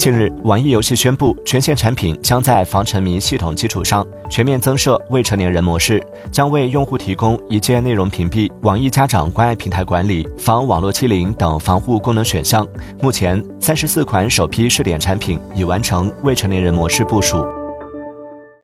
近日网易游戏宣布全线产品将在防沉迷系统基础上全面增设未成年人模式将为用户提供一键内容屏蔽网易家长关爱平台管理防网络欺凌等防护功能选项。目前三十四款首批试点产品已完成未成年人模式部署。